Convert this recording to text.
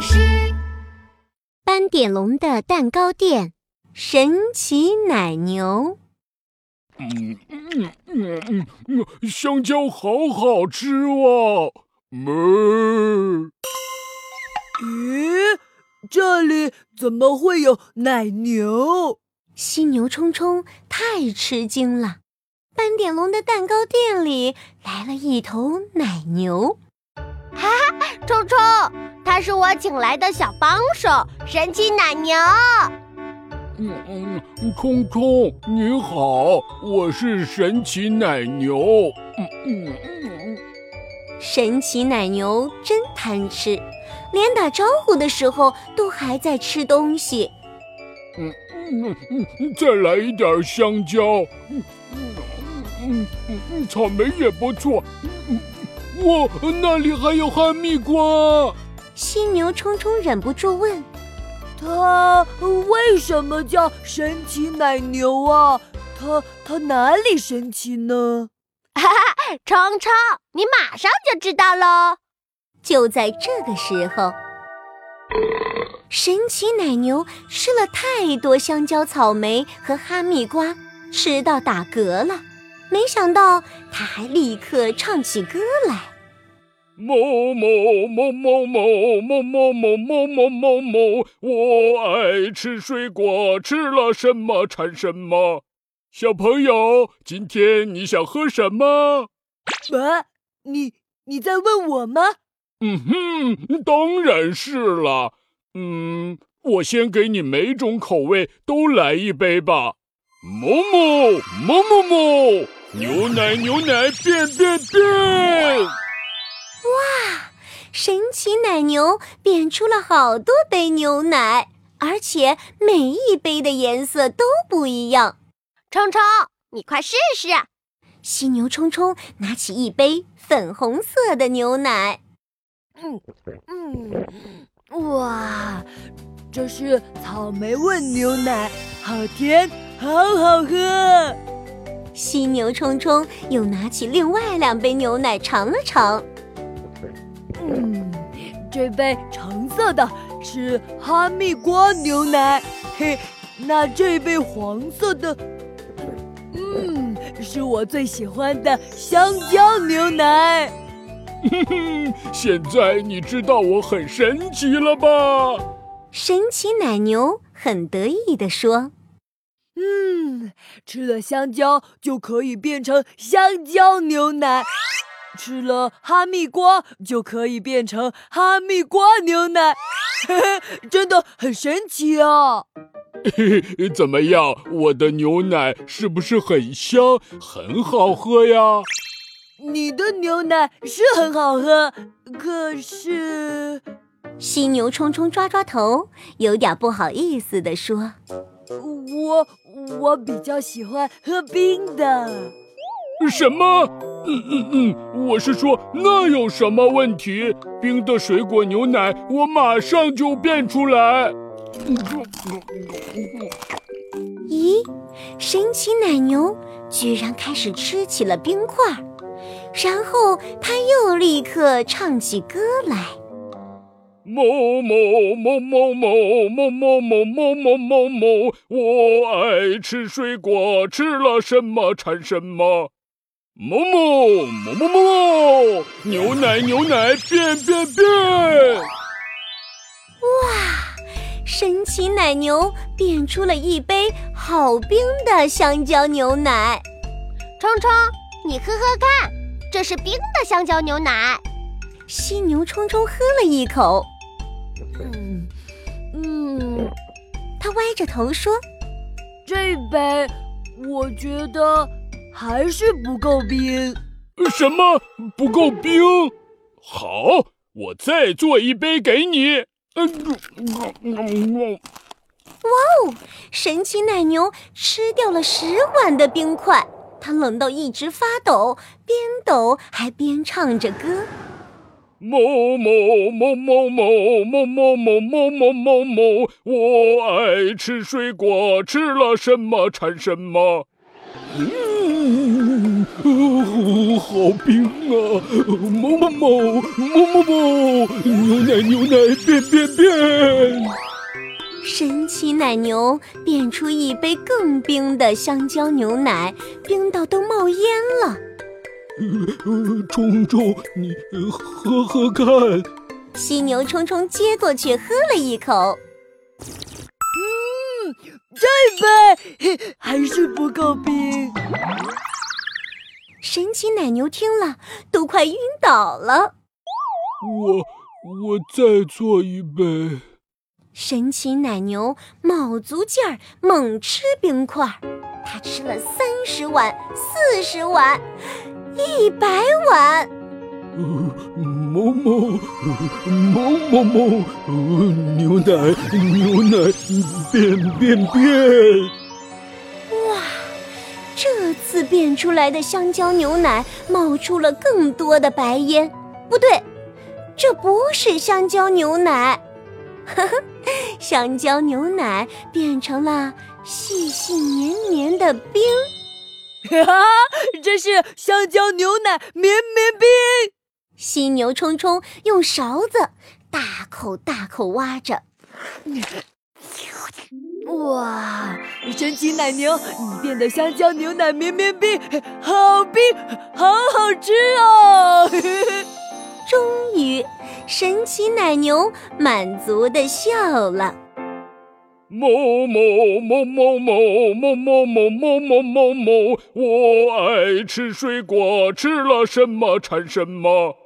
老师，斑点龙的蛋糕店，神奇奶牛。嗯嗯嗯嗯嗯，香蕉好好吃哇！哞。咦，这里怎么会有奶牛？犀牛冲冲太吃惊了。斑点龙的蛋糕店里来了一头奶牛。哈哈，冲冲，他是我请来的小帮手，神奇奶牛。嗯嗯，空空你好，我是神奇奶牛。嗯嗯嗯，神奇奶牛真贪吃，连打招呼的时候都还在吃东西。嗯嗯嗯，再来一点香蕉。嗯嗯嗯嗯，草莓也不错。哇，那里还有哈密瓜！犀牛冲冲忍不住问：“它为什么叫神奇奶牛啊？它它哪里神奇呢？”哈哈，冲冲，你马上就知道喽！就在这个时候，神奇奶牛吃了太多香蕉、草莓和哈密瓜，吃到打嗝了。没想到，它还立刻唱起歌来。某某某某某某某某某某某某，我爱吃水果，吃了什么馋什么。小朋友，今天你想喝什么？啊，你你在问我吗？嗯哼，当然是了。嗯，我先给你每种口味都来一杯吧。某某某某某，牛奶牛奶变变变。哇！神奇奶牛变出了好多杯牛奶，而且每一杯的颜色都不一样。冲冲，你快试试！犀牛冲冲拿起一杯粉红色的牛奶。嗯嗯，哇，这是草莓味牛奶，好甜，好好喝。犀牛冲冲又拿起另外两杯牛奶尝了尝。嗯，这杯橙色的是哈密瓜牛奶，嘿，那这杯黄色的，嗯，是我最喜欢的香蕉牛奶。哼哼，现在你知道我很神奇了吧？神奇奶牛很得意地说：“嗯，吃了香蕉就可以变成香蕉牛奶。”吃了哈密瓜就可以变成哈密瓜牛奶，真的很神奇啊！怎么样，我的牛奶是不是很香，很好喝呀？你的牛奶是很好喝，可是……犀牛冲冲抓抓头，有点不好意思地说：“我我比较喜欢喝冰的。”什么？嗯嗯嗯，我是说，那有什么问题？冰的水果牛奶，我马上就变出来。咦，神奇奶牛居然开始吃起了冰块，然后它又立刻唱起歌来。某某某某某某某某某某某某，我爱吃水果，吃了什么馋什么。某某某某某，牛奶牛奶变变变！哇，神奇奶牛变出了一杯好冰的香蕉牛奶。冲冲，你喝喝看，这是冰的香蕉牛奶。犀牛冲冲喝了一口，嗯嗯，他歪着头说：“这杯，我觉得。”还是不够冰？什么不够冰？好，我再做一杯给你。哇哦！神奇奶牛吃掉了十碗的冰块，它冷到一直发抖，边抖还边唱着歌。某某某某某某某某某某某某，我爱吃水果，吃了什么馋什么。嗯哦，好冰啊！某某某某某某，牛奶牛奶变变变！神奇奶牛变出一杯更冰的香蕉牛奶，冰到都冒烟了。冲冲，你喝喝看。犀牛冲冲接过去喝了一口，嗯，这杯还是不够冰。神奇奶牛听了都快晕倒了。我我再做一杯。神奇奶牛卯足劲儿猛吃冰块，它吃了三十碗、四十碗、一百碗。某某某某某，牛奶牛奶变变变！哇，这次变出来的香蕉牛奶冒出了更多的白烟。不对，这不是香蕉牛奶。呵呵，香蕉牛奶变成了细细黏黏的冰，哈哈，这是香蕉牛奶绵绵冰。犀牛冲冲用勺子大口大口挖着，哇！神奇奶牛，你变的香蕉牛奶绵绵冰，好冰，好好吃哦！终于。神奇奶牛满足的笑了。某某某某某某某某某某某某，我爱吃水果，吃了什么馋什么。